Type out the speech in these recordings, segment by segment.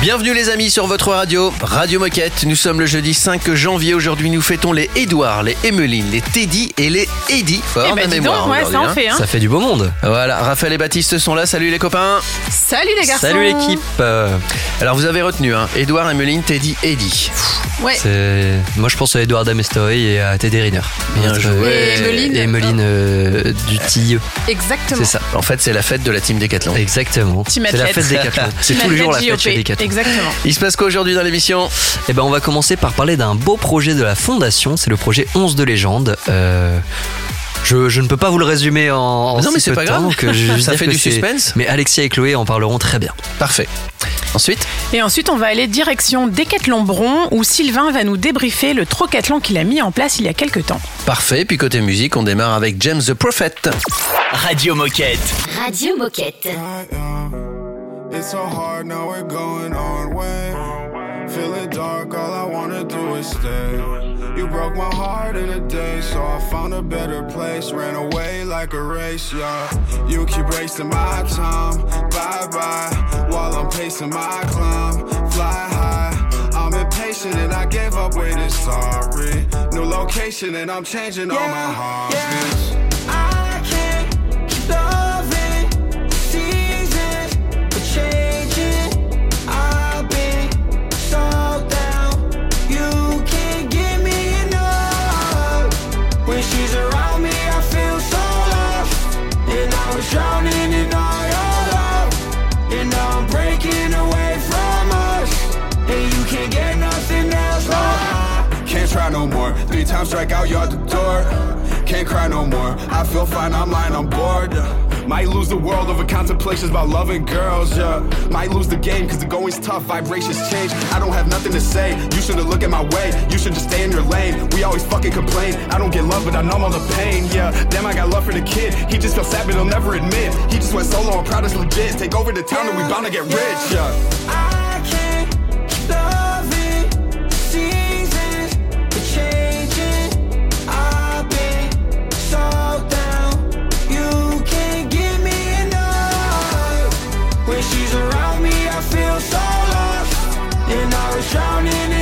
Bienvenue les amis sur votre radio, Radio Moquette. Nous sommes le jeudi 5 janvier. Aujourd'hui, nous fêtons les Édouard, les Emmeline, les Teddy et les Eddie. Fort Eh ben, la dis mémoire donc, ouais, aujourd'hui, ça en hein. fait, hein. Ça fait du beau monde. Voilà, Raphaël et Baptiste sont là. Salut les copains. Salut les garçons. Salut l'équipe. Euh, Alors vous avez retenu, hein, Édouard, Emmeline, Teddy, Eddie. Ouais. c'est- Moi je pense à Edouard Damestoy et à Teddy Riner. Bien joué. Et Emmeline. Et Emmeline euh, du Tilleux. Exactement. C'est ça. En fait, c'est la fête de la team Décathlon. Exactement. Team C'est la athlète. fête des Decathlon. C'est Team tous les jours la athlète fête chez. Decathlon. Exactement. Il se passe quoi aujourd'hui dans l'émission? Et ben on va commencer par parler d'un beau projet de la fondation, c'est le projet 11 de légende. Euh, je, je ne peux pas vous le résumer en, en Non, si mais c'est pas grave. que je Ça fait que du suspense. Mais Alexia et Chloé en parleront très bien. Parfait. Ensuite, Et ensuite, on va aller direction Décathlon Bron où Sylvain va nous débriefer le trocathlon qu'il a mis en place il y a quelques temps. parfait. Puis côté musique, on démarre avec James the Prophet. Radio Moquette. Radio Moquette. It's so hard now we're going on way. Feeling dark, all I wanna do is stay. You broke my heart in a day, so I found a better place. Ran away like a race, yeah. You keep wasting my time, bye bye. While I'm pacing my climb, fly high. I'm impatient and I gave up waiting, sorry. New location and I'm changing all my heartbeats. I times strike out, you out the door. Can't cry no more. I feel fine, I'm lying, I'm bored. Might lose the world over contemplations about loving girls, yeah. Might lose the game cause the going's tough, vibrations change. I don't have nothing to say. You shouldn't look at my way. You should just stay in your lane. We always fucking complain. I don't get love, but I numb all the pain, yeah. Damn, I got love for the kid. He just feels sad, but he'll never admit. He just went solo, I'm proud it's legit. Take over the town and we bound to get rich, yeah. Drowning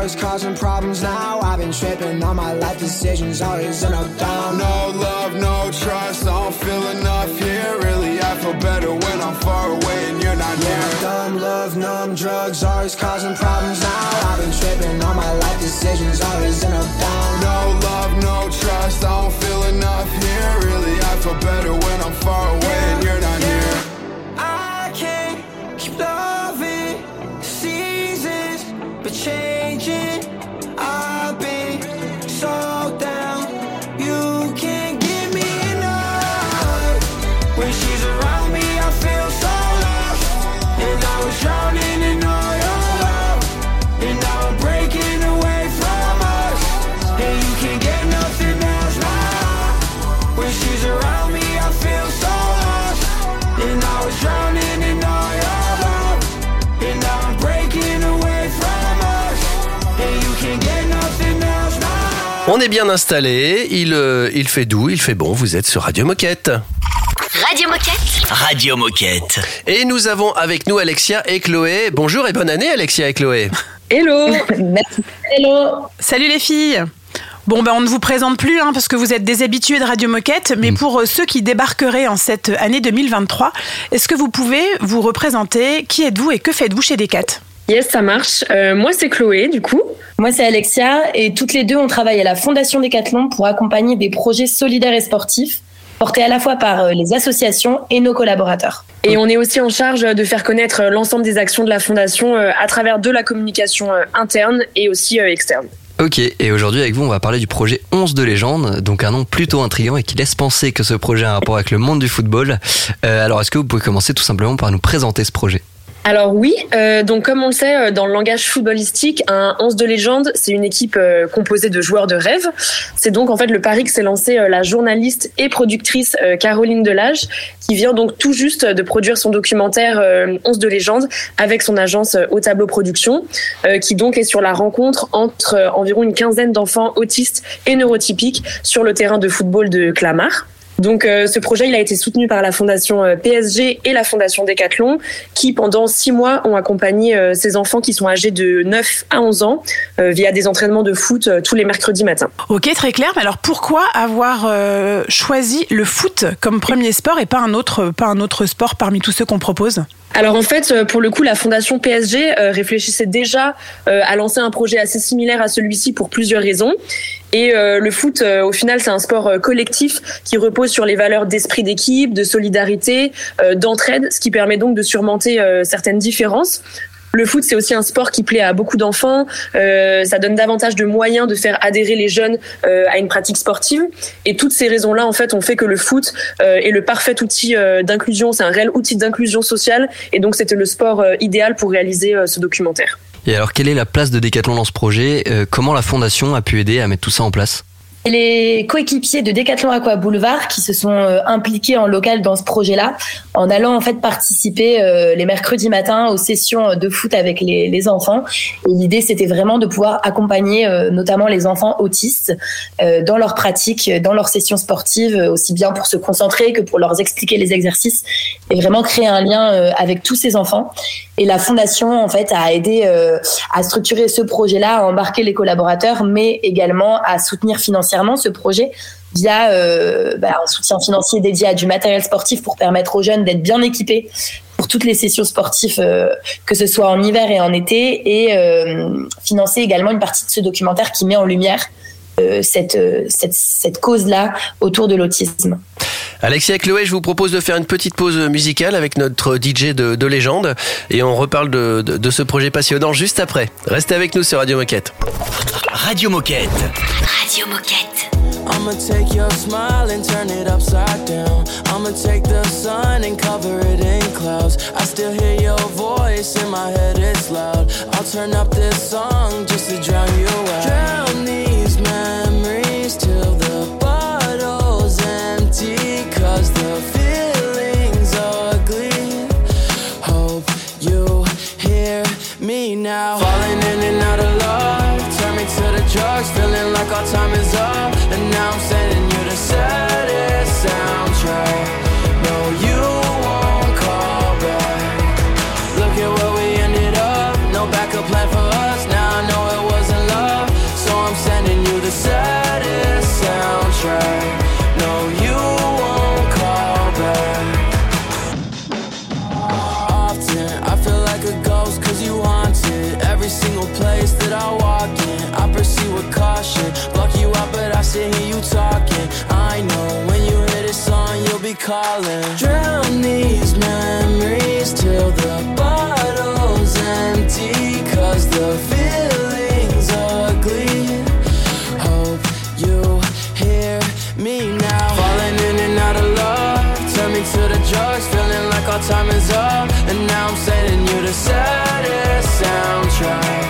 always causing problems now. I've been tripping on my life decisions, always in a dumb. No love, no trust, I don't feel enough here. Really, I feel better when I'm far away and you're not Yeah, near. dumb love, numb drugs, always causing problems now. I've been tripping on my life decisions, always in a dumb. No love, no trust, I don't feel enough here. Really, I feel better when I'm far away and you're not near. I can't keep loving seasons, but changing. On est bien installé. Il, euh, il fait doux, il fait bon. Vous êtes sur Radio Moquette. Radio Moquette. Radio Moquette. Et nous avons avec nous Alexia et Chloé. Bonjour et bonne année Alexia et Chloé. Hello Hello Salut les filles Bon, ben on ne vous présente plus hein, parce que vous êtes des habitués de Radio Moquette, mais pour euh, ceux qui débarqueraient en cette année 2023, est-ce que vous pouvez vous représenter? Qui êtes-vous et que faites-vous chez Decat? Yes, ça marche. Euh, moi, c'est Chloé, du coup. Moi, c'est Alexia et toutes les deux, on travaille à la Fondation Décathlon pour accompagner des projets solidaires et sportifs portés à la fois par euh, les associations et nos collaborateurs. Et on est aussi en charge de faire connaître l'ensemble des actions de la Fondation euh, à travers de la communication euh, interne et aussi euh, externe. Ok, et aujourd'hui avec vous, on va parler du projet 11 de légende, donc un nom plutôt intriguant et qui laisse penser que ce projet a un rapport avec le monde du football. Euh, alors, est-ce que vous pouvez commencer tout simplement par nous présenter ce projet? Alors oui, euh, donc comme on le sait euh, dans le langage footballistique, un 11 de légende, c'est une équipe euh, composée de joueurs de rêve. C'est donc en fait le pari que s'est lancé euh, la journaliste et productrice euh, Caroline Delage, qui vient donc tout juste de produire son documentaire euh, 11 de légende avec son agence euh, Au Tableau Production, euh, qui donc est sur la rencontre entre euh, environ une quinzaine d'enfants autistes et neurotypiques sur le terrain de football de Clamart. Donc euh, ce projet il a été soutenu par la fondation euh, PSG et la fondation Decathlon qui pendant six mois ont accompagné euh, ces enfants qui sont âgés de 9 à 11 ans via des entraînements de foot tous les mercredis matins. Ok, très clair. Mais alors pourquoi avoir euh, choisi le foot comme premier sport et pas un autre, pas un autre sport parmi tous ceux qu'on propose? Alors en fait, pour le coup, la fondation PSG réfléchissait déjà à lancer un projet assez similaire à celui-ci pour plusieurs raisons. Et euh, le foot, euh, au final, c'est un sport euh, collectif qui repose sur les valeurs d'esprit d'équipe, de solidarité, d'entraide, ce qui permet donc de surmonter certaines différences. Le foot, c'est aussi un sport qui plaît à beaucoup d'enfants. Euh, ça donne davantage de moyens de faire adhérer les jeunes euh, à une pratique sportive. Et toutes ces raisons-là, en fait, ont fait que le foot euh, est le parfait outil d'inclusion. C'est un réel outil d'inclusion sociale. Et donc, c'était le sport idéal pour réaliser ce documentaire. Et alors, quelle est la place de Decathlon dans ce projet? Euh, Comment la fondation a pu aider à mettre tout ça en place? Les coéquipiers de Decathlon Aqua Boulevard qui se sont euh, impliqués en local dans ce projet-là, en allant en fait participer euh, les mercredis matins aux sessions de foot avec les, enfants. Et l'idée, c'était vraiment de pouvoir accompagner notamment les enfants autistes dans leurs pratiques, dans leurs sessions sportives, aussi bien pour se concentrer que pour leur expliquer les exercices et vraiment créer un lien avec tous ces enfants. Et la fondation, en fait, a aidé euh, à structurer ce projet-là, à embarquer les collaborateurs, mais également à soutenir financièrement ce projet via euh, bah, un soutien financier dédié à du matériel sportif pour permettre aux jeunes d'être bien équipés pour toutes les sessions sportives, euh, que ce soit en hiver et en été, et financer également une partie de ce documentaire qui met en lumière cette, cette, cette cause-là autour de l'autisme. Alexia et Chloé, je vous propose de faire une petite pause musicale avec notre DJ de, de légende et on reparle de, de, de ce projet passionnant juste après. Restez avec nous sur Radio Moquette. Radio Moquette. Radio Moquette. I'ma take your smile and turn it upside down. I'ma take the sun and cover it in clouds. I still hear your voice in my head, it's loud. I'll turn up this song just to drown you out. Be calling Drown these memories till the bottle's empty Cause the feeling's ugly Hope you hear me now. Falling in and out of love Turn me to the drugs Feeling like our time is up. And now I'm sending you the saddest soundtrack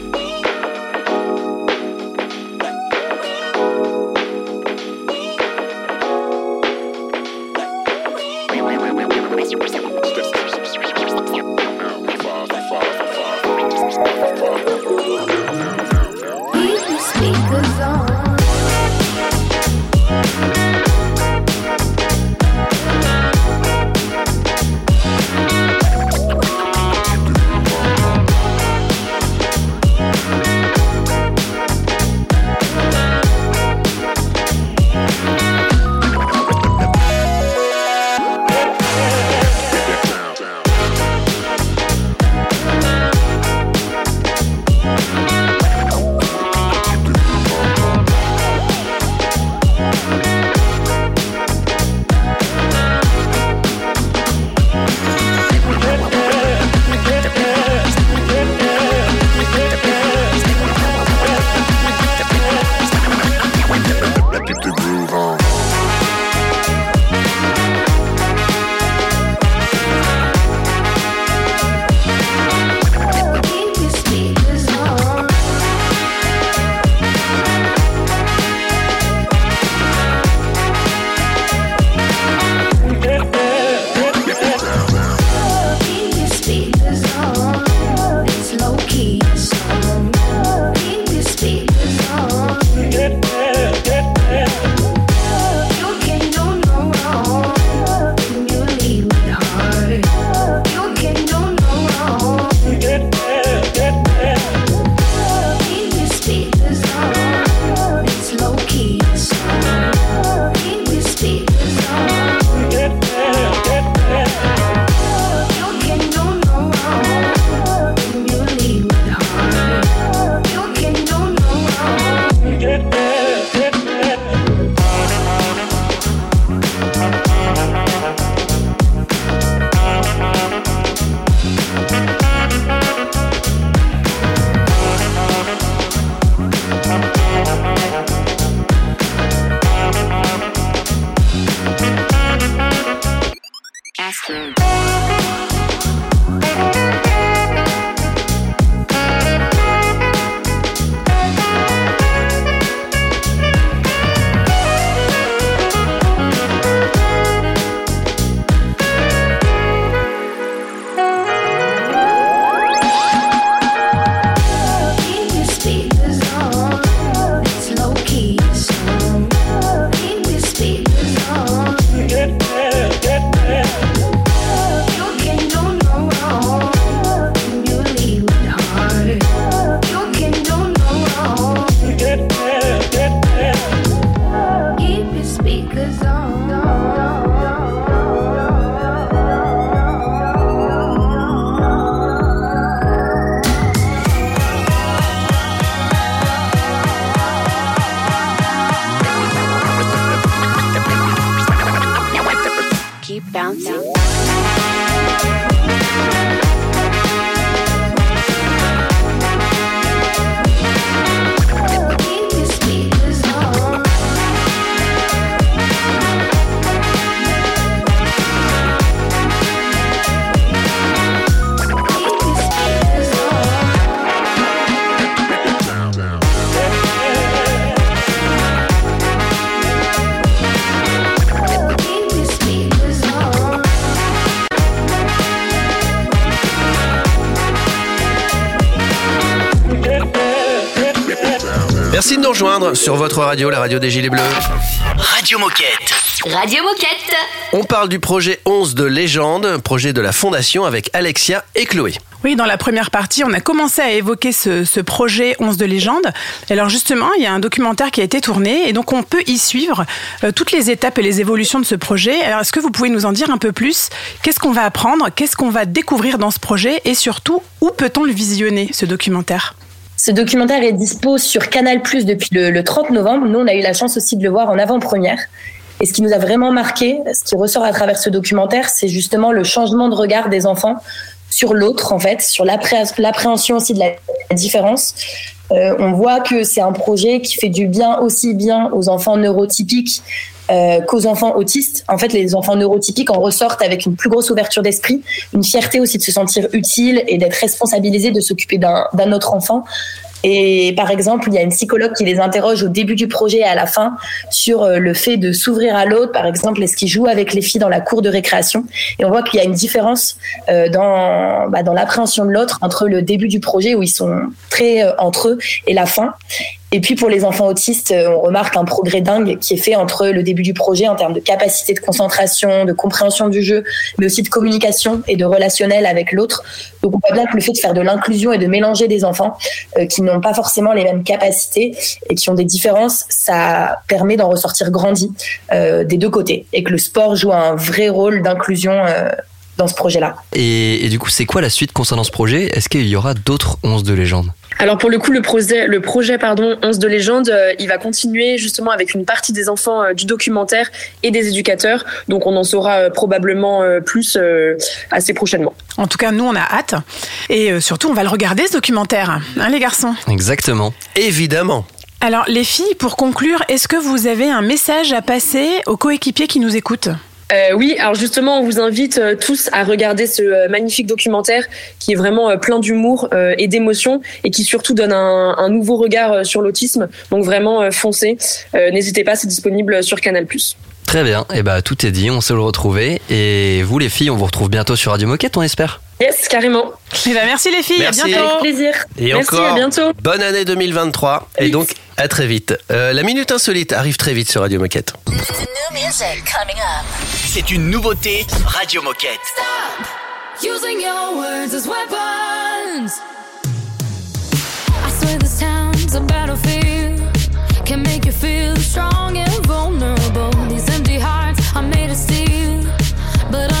Rejoindre sur votre radio, la radio des Gilets Bleus. Radio Moquette. Radio Moquette. On parle du projet 11 de légende, projet de la Fondation avec Alexia et Chloé. Oui, dans la première partie, on a commencé à évoquer ce, ce projet 11 de légende. Alors justement, il y a un documentaire qui a été tourné et donc on peut y suivre euh, toutes les étapes et les évolutions de ce projet. Alors est-ce que vous pouvez nous en dire un peu plus? Qu'est-ce qu'on va apprendre? Qu'est-ce qu'on va découvrir dans ce projet? Et surtout, où peut-on le visionner, ce documentaire? Ce documentaire est dispo sur Canal Plus depuis le, le 30 novembre. Nous, on a eu la chance aussi de le voir en avant-première. Et ce qui nous a vraiment marqué, ce qui ressort à travers ce documentaire, c'est justement le changement de regard des enfants sur l'autre, en fait, sur l'appré- l'appréhension aussi de la différence. Euh, on voit que c'est un projet qui fait du bien aussi bien aux enfants neurotypiques euh, qu'aux enfants autistes. En fait, les enfants neurotypiques en ressortent avec une plus grosse ouverture d'esprit, une fierté aussi de se sentir utile et d'être responsabilisé de s'occuper d'un autre enfant. Et par exemple, il y a une psychologue qui les interroge au début du projet et à la fin sur euh, le fait de s'ouvrir à l'autre. Par exemple, est-ce qu'ils jouent avec les filles dans la cour de récréation? Et on voit qu'il y a une différence euh, dans, bah, dans l'appréhension de l'autre entre le début du projet où ils sont très entre eux et la fin. Et puis pour les enfants autistes, euh, on remarque un progrès dingue qui est fait entre le début du projet en termes de capacité de concentration, de compréhension du jeu, mais aussi de communication et de relationnel avec l'autre. Donc on voit bien que le fait de faire de l'inclusion et de mélanger des enfants euh, qui n'ont pas forcément les mêmes capacités et qui ont des différences, ça permet d'en ressortir grandi euh, des deux côtés et que le sport joue un vrai rôle d'inclusion euh, dans ce projet-là. Et, et du coup, c'est quoi la suite concernant ce projet? Est-ce qu'il y aura d'autres 11 de légende? Alors pour le coup, le projet, le projet pardon, 11 de légende, euh, il va continuer justement avec une partie des enfants euh, du documentaire et des éducateurs. Donc on en saura euh, probablement euh, plus euh, assez prochainement. En tout cas, nous, on a hâte. Et euh, surtout, on va le regarder, ce documentaire. Hein, les garçons? Exactement. Évidemment. Alors, les filles, pour conclure, est-ce que vous avez un message à passer aux coéquipiers qui nous écoutent? Euh, oui, alors justement, on vous invite euh, tous à regarder ce euh, magnifique documentaire qui est vraiment euh, plein d'humour et d'émotion et qui surtout donne un, un nouveau regard sur l'autisme. Donc vraiment, foncez. N'hésitez pas, c'est disponible sur Canal+. Très bien. Et bah, tout est dit. On sait le retrouver. Et vous, les filles, on vous retrouve bientôt sur Radio Moquette, on espère. Yes, carrément. Eh ben, merci les filles, Merci. à bientôt. Avec plaisir. Et Merci, encore, à bientôt. bonne année 2023. Et donc, à très vite. Euh, la Minute Insolite arrive très vite sur Radio Moquette. C'est une nouveauté Radio Moquette. Using your words as weapons. I swear this town's a battlefield. Can make you feel strong and vulnerable. But underneath,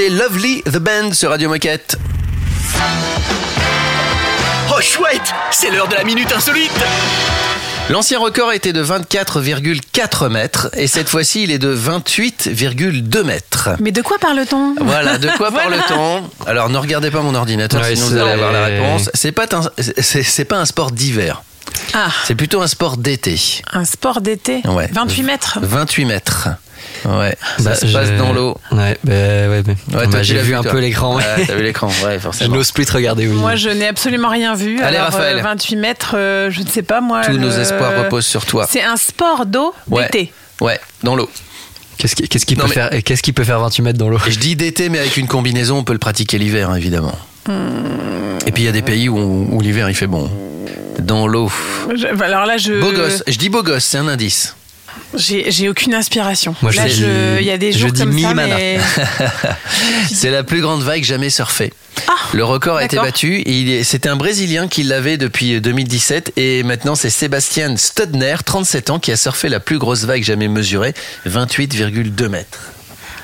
C'était Lovely the Band sur Radio Moquette. Oh chouette C'est l'heure de la minute insolite L'ancien record était de 24,4 mètres et cette fois-ci il est de 28,2 mètres. Mais de quoi parle-t-on? Voilà, de quoi Voilà. parle-t-on? Alors ne regardez pas mon ordinateur, Ouais, sinon vous allez avoir la réponse. C'est pas un, c'est, c'est pas un sport d'hiver, Ah, c'est plutôt un sport d'été. un sport d'été? Ouais. 28 mètres? 28 mètres. Ouais, Bah, ça se passe je- dans l'eau. Ouais, bah, ouais, mais- Ouais, bah, toi, tu j'ai l'as vu un toi. peu l'écran. Ouais, t'as vu l'écran, ouais, Je forcément. n'ose plus te regarder, oui. Moi, je n'ai absolument rien vu. Allez, Alors, Raphaël. euh, 28 mètres, euh, je ne sais pas, moi. Tous nos espoirs reposent sur toi. C'est un sport d'eau Ouais. d'été. Ouais, dans l'eau. Qu'est-ce qui, Non, peut mais- faire, et qu'est-ce qui peut faire 28 mètres dans l'eau? Je dis d'été, mais avec une combinaison, on peut le pratiquer l'hiver, hein, évidemment. Et puis il y a des pays où, où l'hiver il fait bon. Dans l'eau. Je- alors là, je. Beau gosse. Je dis beau gosse, c'est un indice. J'ai aucune inspiration. Moi, là, il y a des je jours dis comme ça, mais. C'est la plus grande vague jamais surfée. Ah, Le record a été battu. C'était un Brésilien qui l'avait depuis 2017 et maintenant c'est Sébastien Studner, 37 ans, qui a surfé la plus grosse vague jamais mesurée, 28,2 mètres.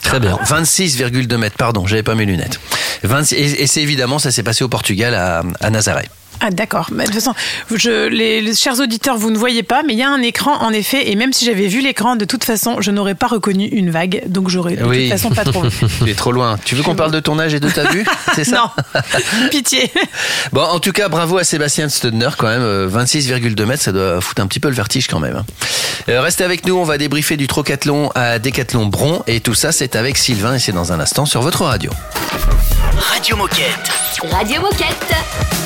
Très bien. 26,2 mètres, pardon, j'avais pas mes lunettes. 26 et et c'est évidemment, ça s'est passé au Portugal, à, à Nazaré. Ah d'accord. Mais de toute façon, je, les, les chers auditeurs, vous ne voyez pas, mais il y a un écran en effet, et même si j'avais vu l'écran, de toute façon, je n'aurais pas reconnu une vague, donc j'aurais de Oui. toute façon pas trouvé. Tu es trop loin. Tu veux qu'on parle de ton âge et de ta vue C'est ça? Non, pitié. Bon, en tout cas, bravo à Sébastien Studner quand même. euh, 26,2 mètres, ça doit foutre un petit peu le vertige quand même. hein. Euh, restez avec nous, on va débriefer du Trocathlon à Décathlon Bron. Et tout ça, c'est avec Sylvain et c'est dans un instant sur votre radio. Radio Moquette. Radio Moquette.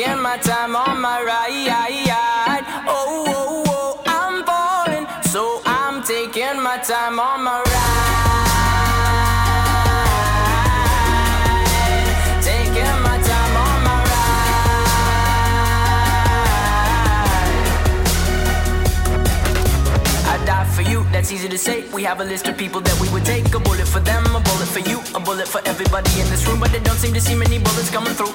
taking my time on my ride. Oh, oh, oh, I'm falling. So I'm taking my time on my ride. Taking my time on my ride. I die for you, that's easy to say. We have a list of people that we would take. A bullet for them, a bullet for you, a bullet for everybody in this room. But they don't seem to see many bullets coming through.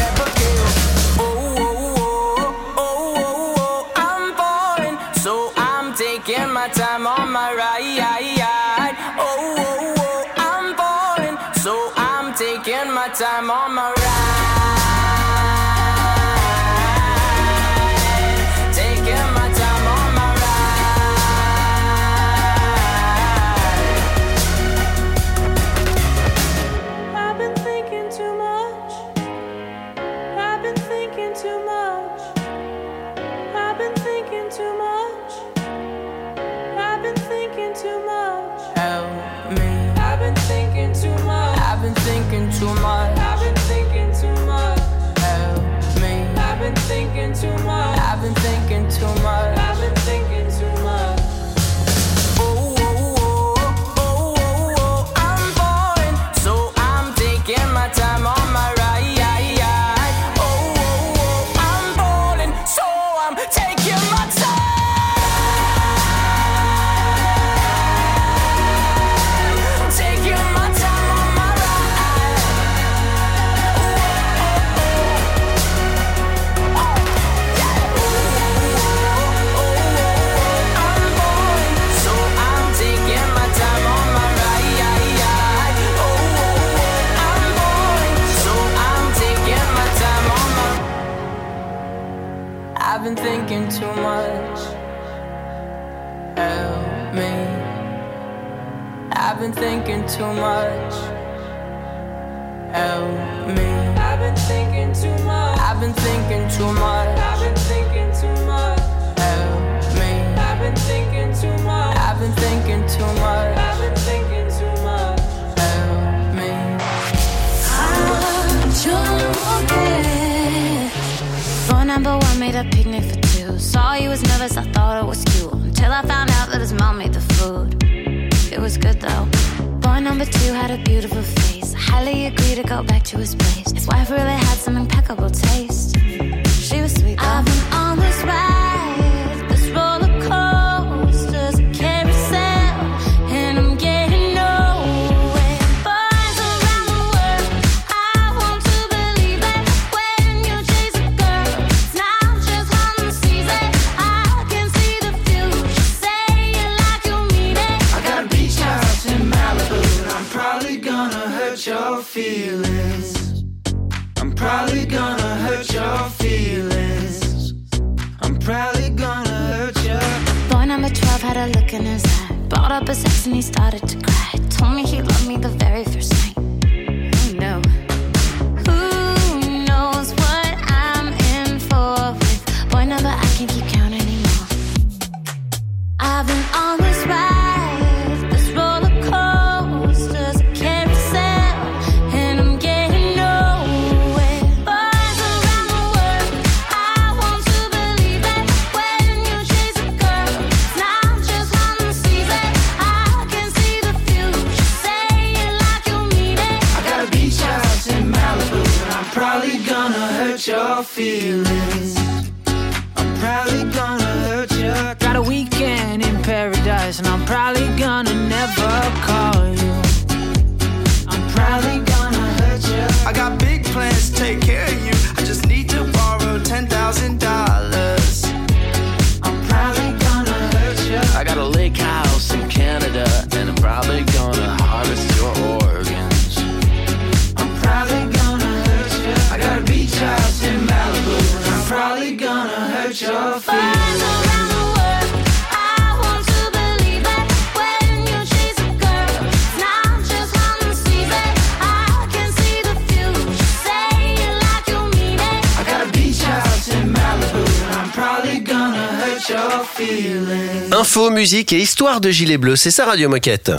musique et histoire de Gilet Bleu. C'est ça Radio Moquette.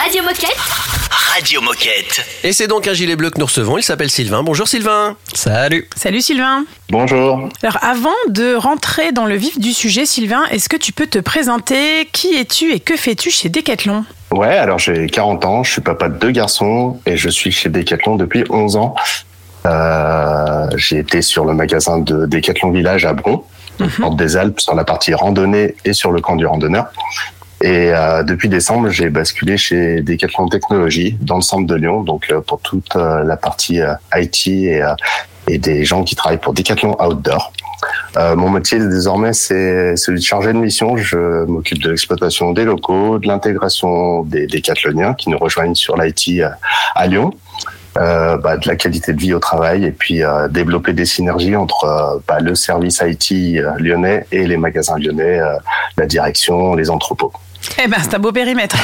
Radio Moquette Radio Moquette. Et c'est donc un gilet bleu que nous recevons. Il s'appelle Sylvain. Bonjour Sylvain. Salut. Salut Sylvain. Bonjour. Alors avant de rentrer dans le vif du sujet, Sylvain, est-ce que tu peux te présenter? Qui es-tu et que fais-tu chez Decathlon? Ouais, alors j'ai 40 ans, je suis papa de deux garçons et je suis chez Decathlon depuis 11 ans. Euh, j'ai été sur le magasin de Decathlon Village à Bron Mhm. des Alpes sur la partie randonnée et sur le camp du randonneur. Et euh, depuis décembre, j'ai basculé chez Decathlon Technologies dans le centre de Lyon, donc euh, pour toute euh, la partie euh, IT et, euh, et, des gens qui travaillent pour Decathlon Outdoor. mon métier désormais c'est celui de chargé de mission. Je m'occupe de l'exploitation des locaux, de l'intégration des décathloniens qui nous rejoignent sur l'IT à Lyon, bah, de la qualité de vie au travail et puis euh, développer des synergies entre euh, bah, le service IT euh, lyonnais et les magasins lyonnais, euh, la direction, les entrepôts. Eh ben, c'est un beau périmètre.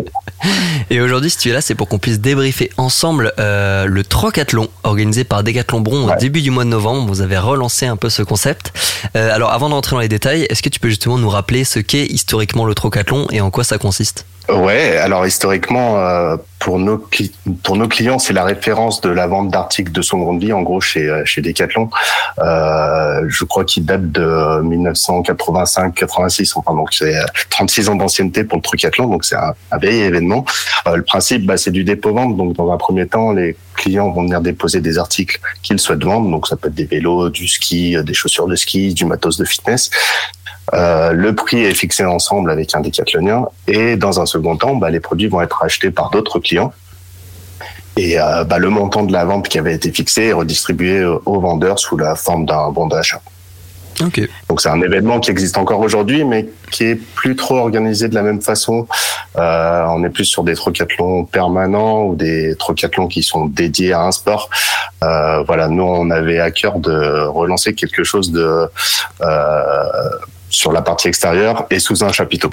et aujourd'hui, si tu es là, c'est pour qu'on puisse débriefer ensemble euh, le Trocathlon organisé par Decathlon Bron au début du mois de novembre. Vous avez relancé un peu ce concept. Euh, alors, avant d'entrer dans les détails, est-ce que tu peux justement nous rappeler ce qu'est historiquement le Trocathlon et en quoi ça consiste? Ouais, alors historiquement, euh, pour, nos pour nos clients, c'est la référence de la vente d'articles de son seconde vie, en gros, chez, chez Decathlon. Je crois qu'il date de 1985-86, enfin, donc c'est 36 ans d'ancienneté pour le triathlon, donc c'est un, un vieil événement. Euh, le principe, bah, c'est du dépôt-vente, donc dans un premier temps, les clients vont venir déposer des articles qu'ils souhaitent vendre, donc ça peut être des vélos, du ski, euh, des chaussures de ski, du matos de fitness. Euh, le prix est fixé ensemble avec un décathlonien et dans un second temps, bah, les produits vont être achetés par d'autres clients. Et bah, le montant de la vente qui avait été fixé est redistribué aux vendeurs sous la forme d'un bon d'achat. Donc c'est un événement qui existe encore aujourd'hui, mais qui est plus trop organisé de la même façon. Euh, on est plus sur des trocathlons permanents ou des trocathlons qui sont dédiés à un sport. Euh, voilà, nous on avait à cœur de relancer quelque chose de euh, sur la partie extérieure et sous un chapiteau.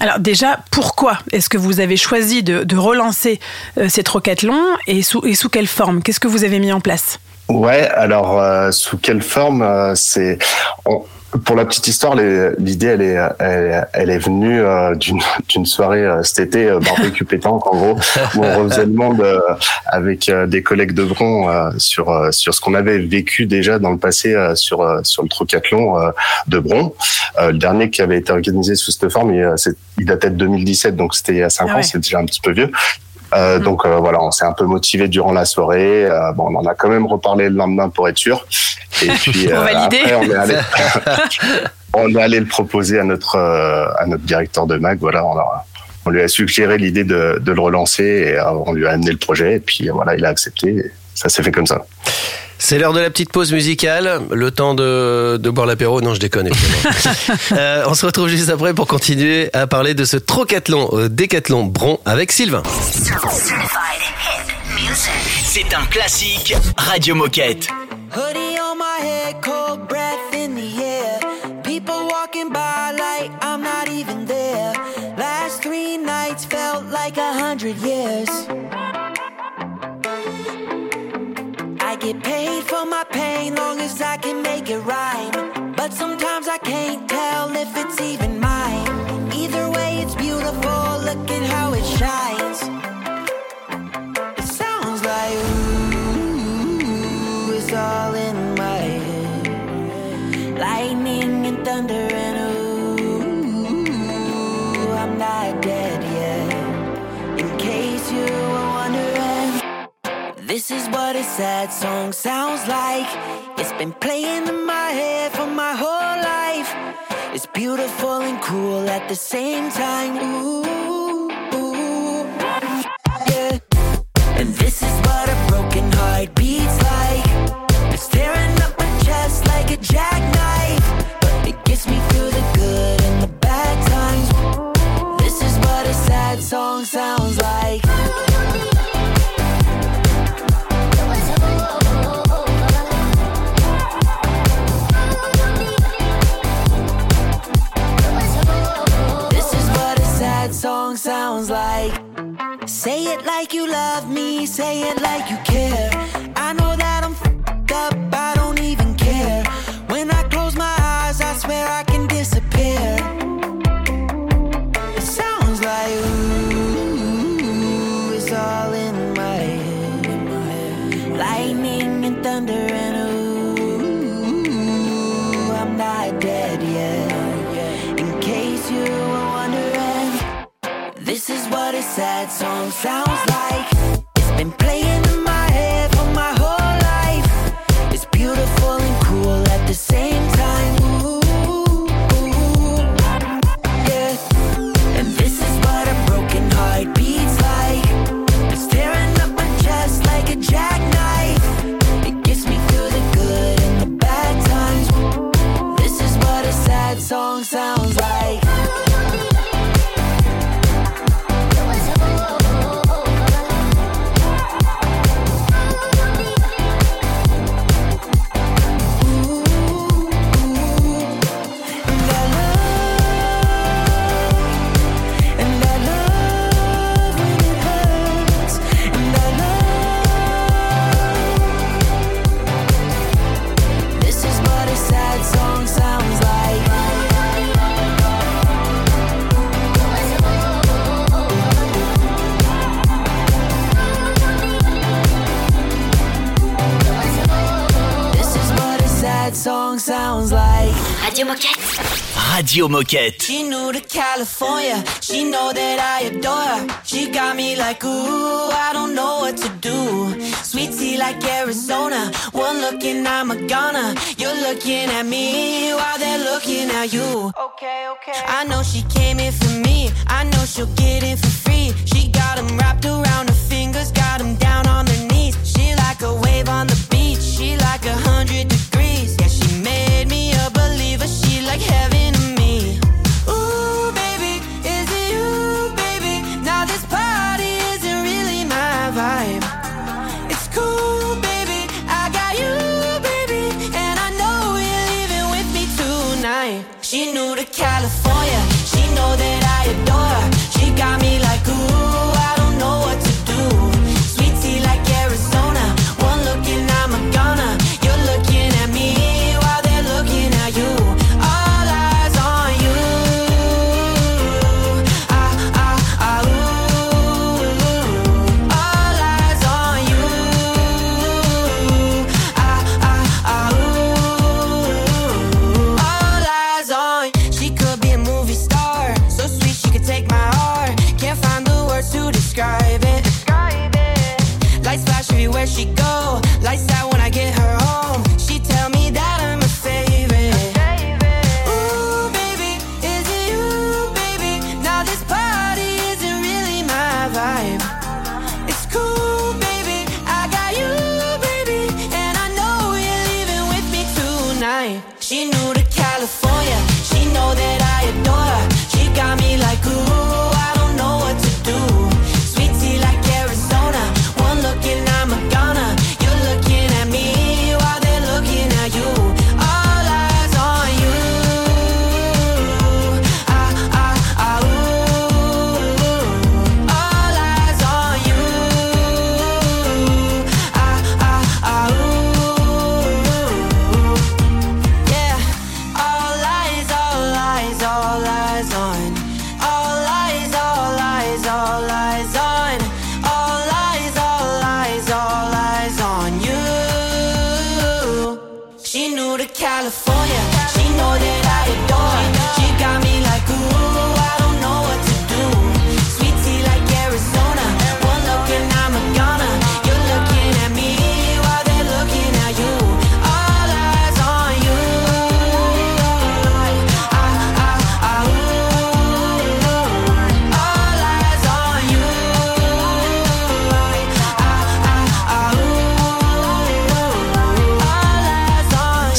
Alors déjà, pourquoi est-ce que vous avez choisi de, de relancer euh, ces trocathlons et sous, et sous quelle forme? Qu'est-ce que vous avez mis en place? Ouais, alors euh, sous quelle forme euh, C'est on- pour la petite histoire, l'idée elle est elle, elle est venue euh, d'une d'une soirée euh, cet été euh, barbecue pétanque en gros où on refaisait le monde euh, avec euh, des collègues de Bron euh, sur euh, sur ce qu'on avait vécu déjà dans le passé euh, sur euh, sur le trocathlon euh, de Bron. Euh, le dernier qui avait été organisé sous cette forme, il, il datait de 2017, donc c'était il y a cinq Ah ans, c'est déjà un petit peu vieux. Euh, Donc euh, voilà, on s'est un peu motivé durant la soirée. Euh, bon, on en a quand même reparlé le lendemain pour être sûr. Et puis Pour valider. après, on est allé, on est allé le proposer à notre euh, à notre directeur de mag. Voilà, on, a- on lui a suggéré l'idée de, de le relancer et euh, on lui a amené le projet. Et puis euh, voilà, il a accepté. Ça s'est fait comme ça. C'est l'heure de la petite pause musicale, le temps de, de boire l'apéro. Non, je déconne. Euh, on se retrouve juste après pour continuer à parler de ce trocathlon au Décathlon Bron avec Sylvain. C'est un classique Radio Moquette. Hoodie on my head, cold breath in the air. People walking by like I'm not even there. Last three nights felt like a hundred years. Get paid for my pain long as I can make it rhyme. But sometimes I can't tell if it's even mine. Either way, it's beautiful. Look at how it shines. It sounds like ooh, it's all in my head. Lightning and thunder and ooh, I'm not dead yet. In case you this is what a sad song sounds like. It's been playing in my head for my whole life. It's beautiful and cruel at the same time. Ooh, Radio Moquette. Radio Moquette. She new to California. She know that I adore her. She got me like, ooh, I don't know what to do. Sweet tea like Arizona. One look and I'm a goner. You're looking at me while they're looking at you. Okay, okay. I know she came in for me. I know she'll get in for free. She got 'em wrapped around her fingers, heaven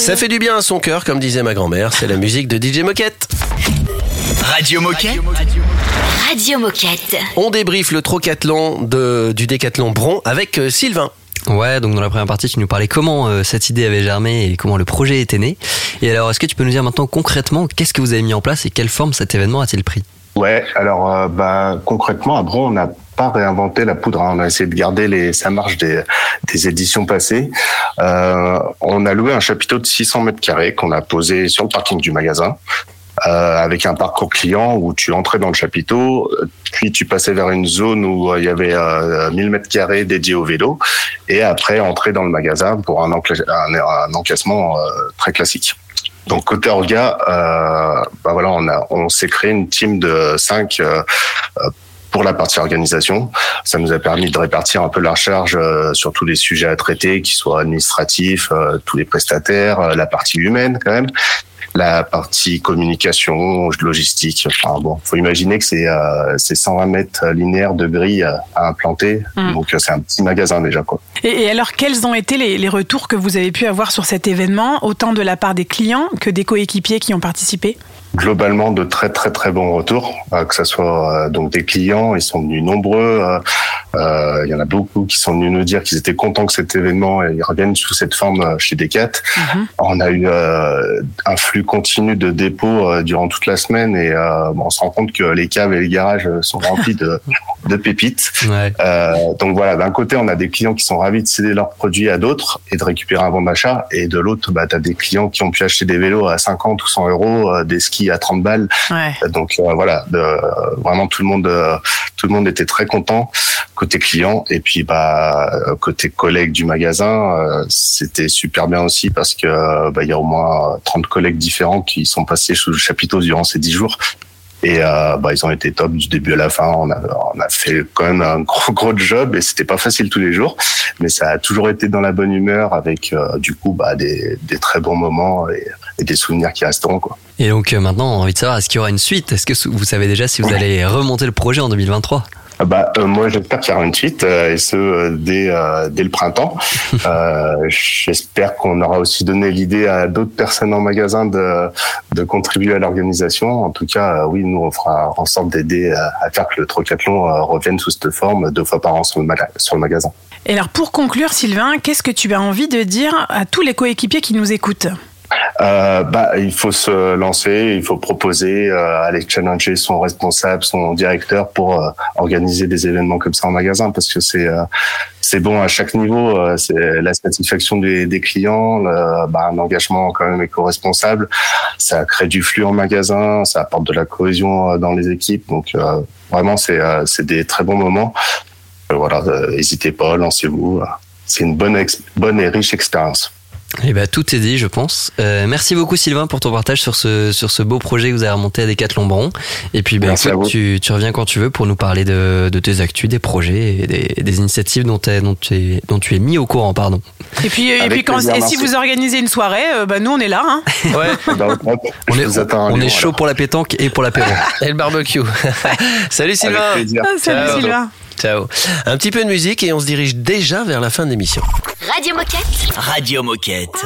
Ça fait du bien à son cœur, comme disait ma grand-mère. C'est la musique de DJ Moquette. Radio Moquette. Radio Moquette. On débriefe le trocathlon de, du décathlon Bron avec euh, Sylvain. Ouais, donc dans la première partie, tu nous parlais comment euh, cette idée avait germé et comment le projet était né. Et alors, est-ce que tu peux nous dire maintenant concrètement qu'est-ce que vous avez mis en place et quelle forme cet événement a-t-il pris? Ouais, alors euh, bah, concrètement, à Bron, on n'a pas réinventé la poudre. hein. On a essayé de garder les, sa marche des, éditions passées. Euh, on a loué un chapiteau de 600 mètres carrés qu'on a posé sur le parking du magasin. euh, avec un parcours client où tu entrais dans le chapiteau, puis tu passais vers une zone où euh, il y avait euh, 1000 mètres carrés dédiés au vélo, et après entrer dans le magasin pour un, un, un encaissement très classique. Donc côté orga, euh, bah voilà, on on s'est créé une team de cinq pour la partie organisation. Ça nous a permis de répartir un peu la charge euh, sur tous les sujets à traiter, qui soient administratifs, euh, tous les prestataires, euh, la partie humaine quand même, la partie communication, logistique. Enfin bon, faut imaginer que c'est euh, c'est 120 mètres linéaires de grilles à, implanter, Mm. donc c'est un petit magasin déjà quoi. Et, et alors, quels ont été les, les retours que vous avez pu avoir sur cet événement, autant de la part des clients que des coéquipiers qui ont participé? Globalement de très très très bons retours, euh, que ce soit euh, donc des clients, ils sont venus nombreux. Euh, euh, Il y en a beaucoup qui sont venus nous dire qu'ils étaient contents que cet événement et ils reviennent sous cette forme euh, chez Decat. On a eu euh, un flux continu de dépôts euh, durant toute la semaine et euh, bon, on se rend compte que les caves et les garages euh, sont remplis de, de pépites. Euh, donc voilà, d'un côté on a des clients qui sont ravis de céder leurs produits à d'autres et de récupérer un bon d'achat, et de l'autre bah, tu as des clients qui ont pu acheter des vélos à 50 ou 100 euros, euh, des skis à 30 balles. Donc euh, voilà, de- vraiment tout le monde, euh, tout le monde était très content. Côté client et puis bah euh, côté collègue du magasin euh, c'était super bien aussi parce que bah, il y a au moins 30 collègues différents qui sont passés sous le chapiteau durant ces 10 jours. Et euh, bah, ils ont été top du début à la fin. On a, on a fait quand même un gros gros job et c'était pas facile tous les jours, mais ça a toujours été dans la bonne humeur avec euh, du coup bah, des, des très bons moments et, et des souvenirs qui resteront quoi. Et donc maintenant, on a envie de savoir, est-ce qu'il y aura une suite? Est-ce que vous savez déjà si vous allez remonter le projet en 2023 Ah Bah, euh, moi, j'espère qu'il y aura une suite, euh, et ce, euh, dès, euh, dès le printemps. Euh, j'espère qu'on aura aussi donné l'idée à d'autres personnes en magasin de, de contribuer à l'organisation. En tout cas, euh, oui, nous, on fera en sorte d'aider à, à faire que le trocathlon euh, revienne sous cette forme deux fois par an sur le, sur le magasin. Et alors pour conclure, Sylvain, qu'est-ce que tu as envie de dire à tous les coéquipiers qui nous écoutent? Euh, bah, il faut se lancer, il faut proposer, euh, aller challenger son responsable, son directeur pour euh, organiser des événements comme ça en magasin parce que c'est euh, c'est bon à chaque niveau. euh, c'est la satisfaction des, clients, le- bah, un engagement quand même éco-responsable. Ça crée du flux en magasin, ça apporte de la cohésion dans les équipes. Donc vraiment, c'est c'est des très bons moments. Voilà, n'hésitez pas, lancez-vous. C'est une bonne bonne et riche expérience. Eh ben, tout est dit, je pense. Euh, merci beaucoup, Sylvain, pour ton partage sur ce, sur ce beau projet que vous avez remonté à Decathlon Bron. Et puis, ben, écoute, tu, tu reviens quand tu veux pour nous parler de, de tes actus, des projets et des, des initiatives dont, t'es- dont, tu es, dont tu es mis au courant, pardon. Et puis, et puis quand, plaisir, et si vous organisez une soirée, euh, bah, nous on est là. Hein. Ouais. Bah, hop, On est, on est chaud alors. pour la pétanque et pour l'apéro. Et le barbecue. Salut Sylvain. Avec plaisir. Ah, salut Ciao. Sylvain. Ciao. Un petit peu de musique et on se dirige déjà vers la fin de l'émission. Radio Moquette. Radio Moquette.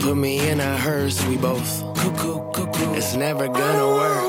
Put me in a hearse, we both cuckoo, cuckoo. It's never gonna work.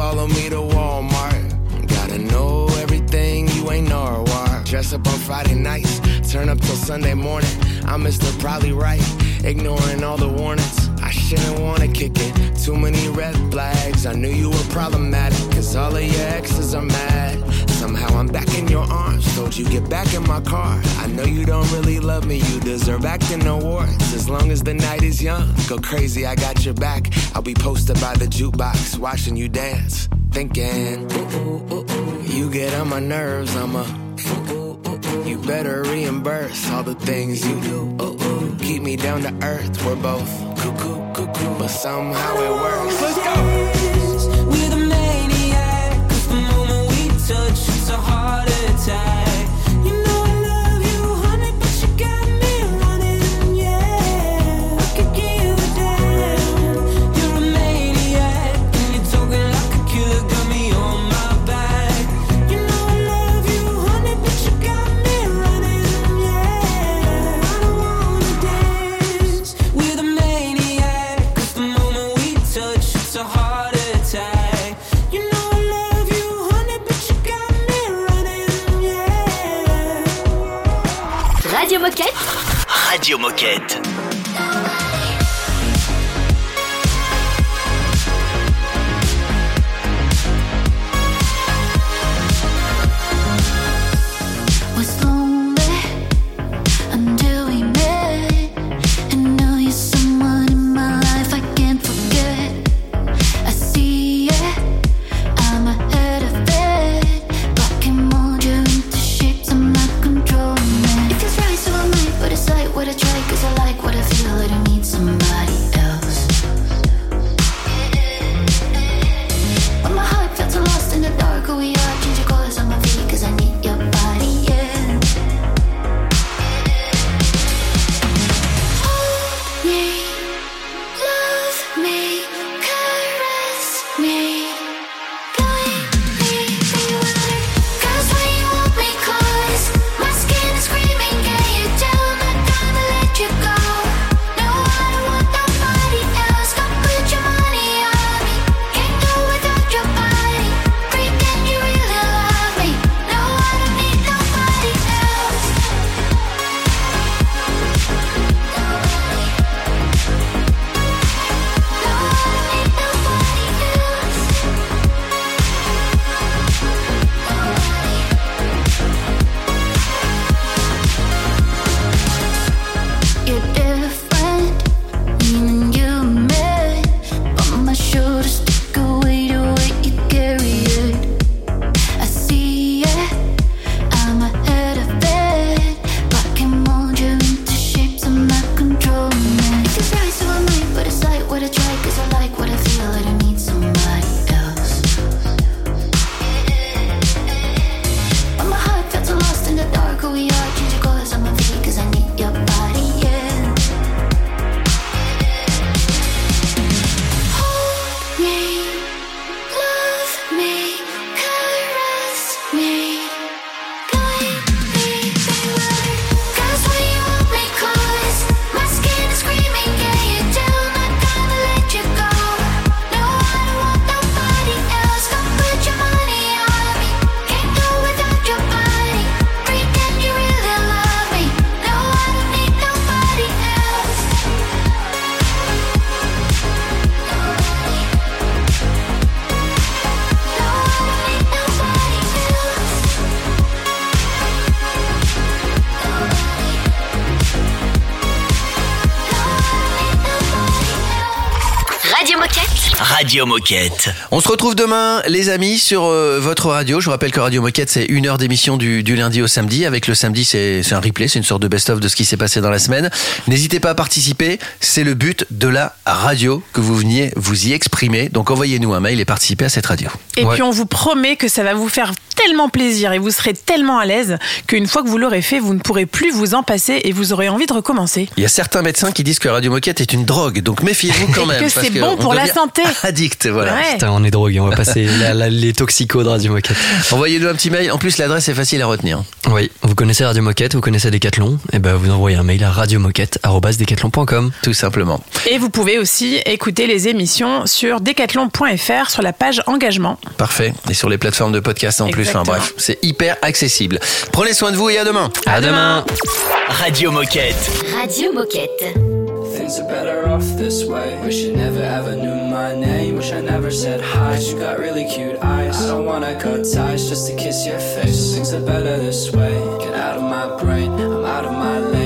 Follow me to Walmart? Gotta know everything, you ain't Norwalk. Dress up on Friday nights, turn up till Sunday morning. I'm Mr. Probably Right, ignoring all the warnings. I shouldn't wanna kick it. Too many red flags. I knew you were problematic, cause all of your exes are mad. Somehow I'm back in your arms. Told you get back in my car. I know you don't really love me. You deserve acting awards. As long as the night is young, go crazy. I got your back. I'll be posted by the jukebox, watching you dance, thinking. Ooh, ooh, ooh. You get on my nerves. I'm a. You better reimburse all the things you do. Keep me down to earth. We're both cuckoo, cuckoo, but somehow it works. Let's go. It's a heart attack. Radio Moquette. On se retrouve demain, les amis, sur euh, votre radio. Je vous rappelle que Radio Moquette, c'est une heure d'émission du, du lundi au samedi. Avec le samedi, c'est c'est un replay, c'est une sorte de best-of de ce qui s'est passé dans la semaine. N'hésitez pas à participer. C'est le but de la radio que vous veniez vous y exprimer. Donc envoyez-nous un mail et participez à cette radio. Et puis on vous promet que ça va vous faire tellement plaisir et vous serez tellement à l'aise qu'une fois que vous l'aurez fait, vous ne pourrez plus vous en passer et vous aurez envie de recommencer. Il y a certains médecins qui disent que Radio Moquette est une drogue, donc méfiez-vous quand même. que parce c'est bon on pour la santé. Addict, voilà. Ouais. Putain, on est drogué, on va passer la- la- les toxicos de Radio Moquette. Envoyez-nous un petit mail. En plus, l'adresse est facile à retenir. Oui, vous connaissez Radio Moquette, vous connaissez Decathlon, et ben vous envoyez un mail à radiomoquette@decathlon.com. Tout simplement. Et vous pouvez aussi écouter les émissions sur decathlon.fr sur la page engagement. Parfait. Et sur les plateformes de podcast en plus. Enfin bref, c'est hyper accessible. Prenez soin de vous et à demain. À demain. Radio Moquette. Radio Moquette. Things are better off this way. Wish you never ever knew my name. Wish I never said hi. You got really cute eyes. I don't wanna cut ties just to kiss your face. Things are better this way. Get out of my brain. I'm out of my lane.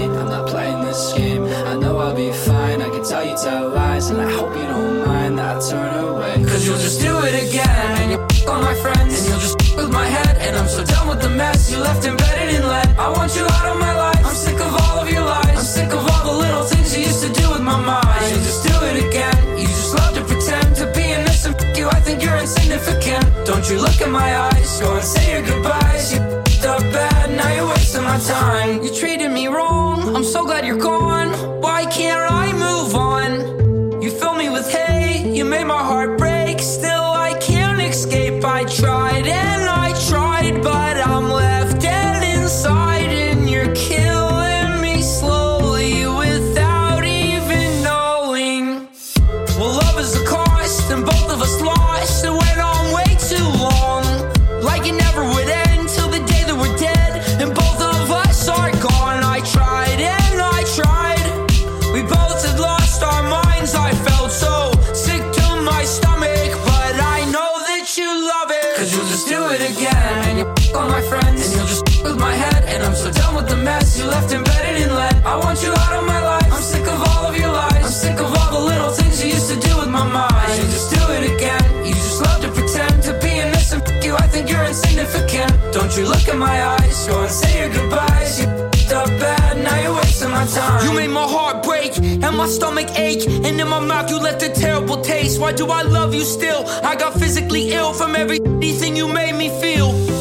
Done with the mess you left embedded in lead. I want you out of my life. I'm sick of all of your lies. I'm sick of all the little things you used to do with my mind. You just do it again. You just love to pretend to be innocent. F- you, I think you're insignificant. Don't you look in my eyes. Go and say your goodbyes. You f***ed up bad. Now you're wasting my time. You treated me wrong. I'm so glad you're gone. Why can't I move on? You fill me with hate. You made my heart break. Left embedded in lead. I want you out of my life. I'm sick of all of your lies. I'm sick of all the little things you used to do with my mind. You just do it again. You just love to pretend to be innocent. F- you, I think you're insignificant. Don't you look in my eyes. Go and say your goodbyes. You f***ed up bad. Now you're wasting my time. You made my heart break and my stomach ache, and in my mouth you left a terrible taste. Why do I love you still? I got physically ill from everything you made me feel.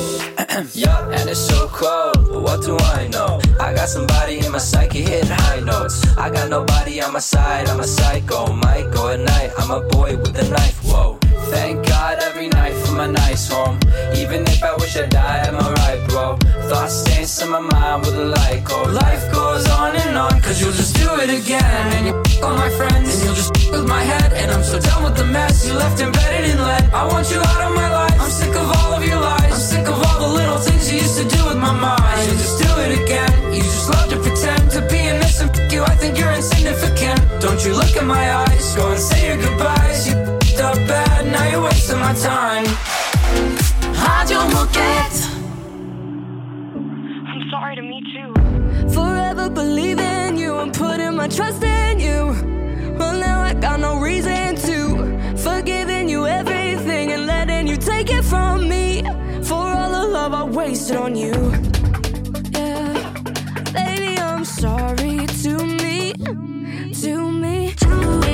yeah, and it's so cold. But what do I know? I got somebody in my psyche hitting high notes. I got nobody on my side. I'm a psycho. Might go at night. I'm a boy with a knife. Whoa. Thank God every night for my nice home. Even if I wish I died, am I right, bro? Thoughts dance in my mind with a light go. Life goes on and on, cause you'll just do it again. And you on my friends, and you'll just with my head. And I'm so done with the mess you left embedded in lead. I want you out of my life. I'm sick of all of your lies. The little things you used to do with my mind. You just do it again. You just love to pretend to be innocent. F- you, I think you're insignificant. Don't you look in my eyes. Go and say your goodbyes. You f***ed up bad. Now you're wasting my time. Radio Moquette. I'm sorry to meet you. Forever believing you and putting my trust in you. Well, now I got no reason wasted on you. Yeah. Baby, I'm sorry to me. To me. Sorry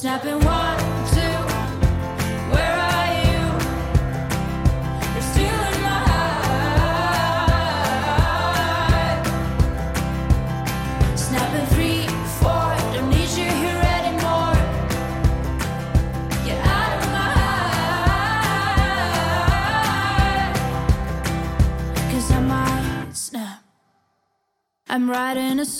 Snapping one, two. Where are you? You're still in my heart. Snapping three, four. Don't need you here anymore. Get out of my heart. Cause I might snap. I'm writing a song.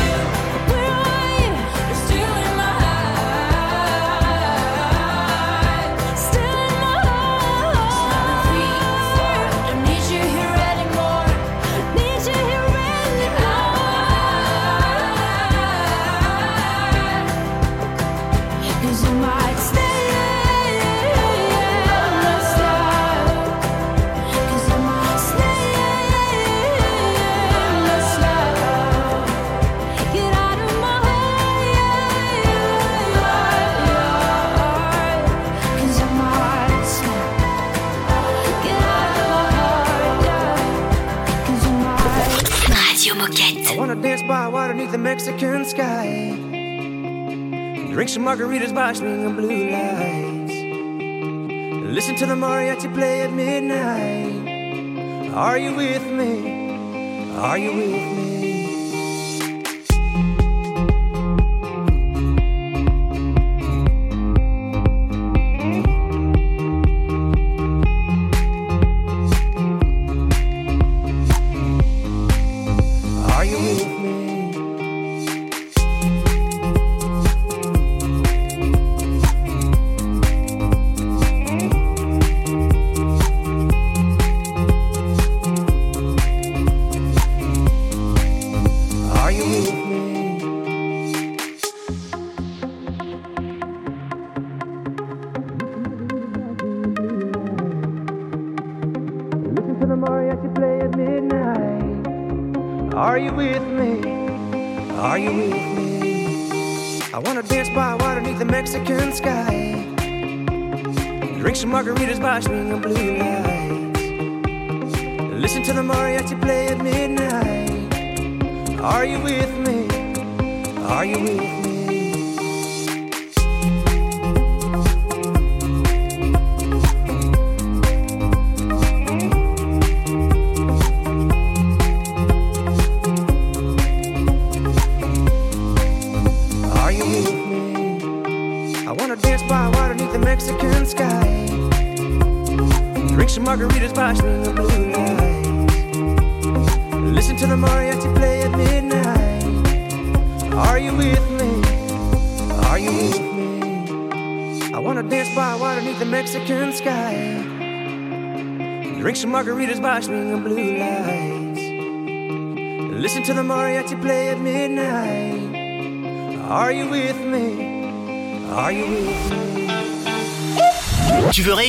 Mexican sky. Drink some margaritas by swinging blue lights. Listen to the mariachi play at midnight. Are you with me? Are you with me? Are you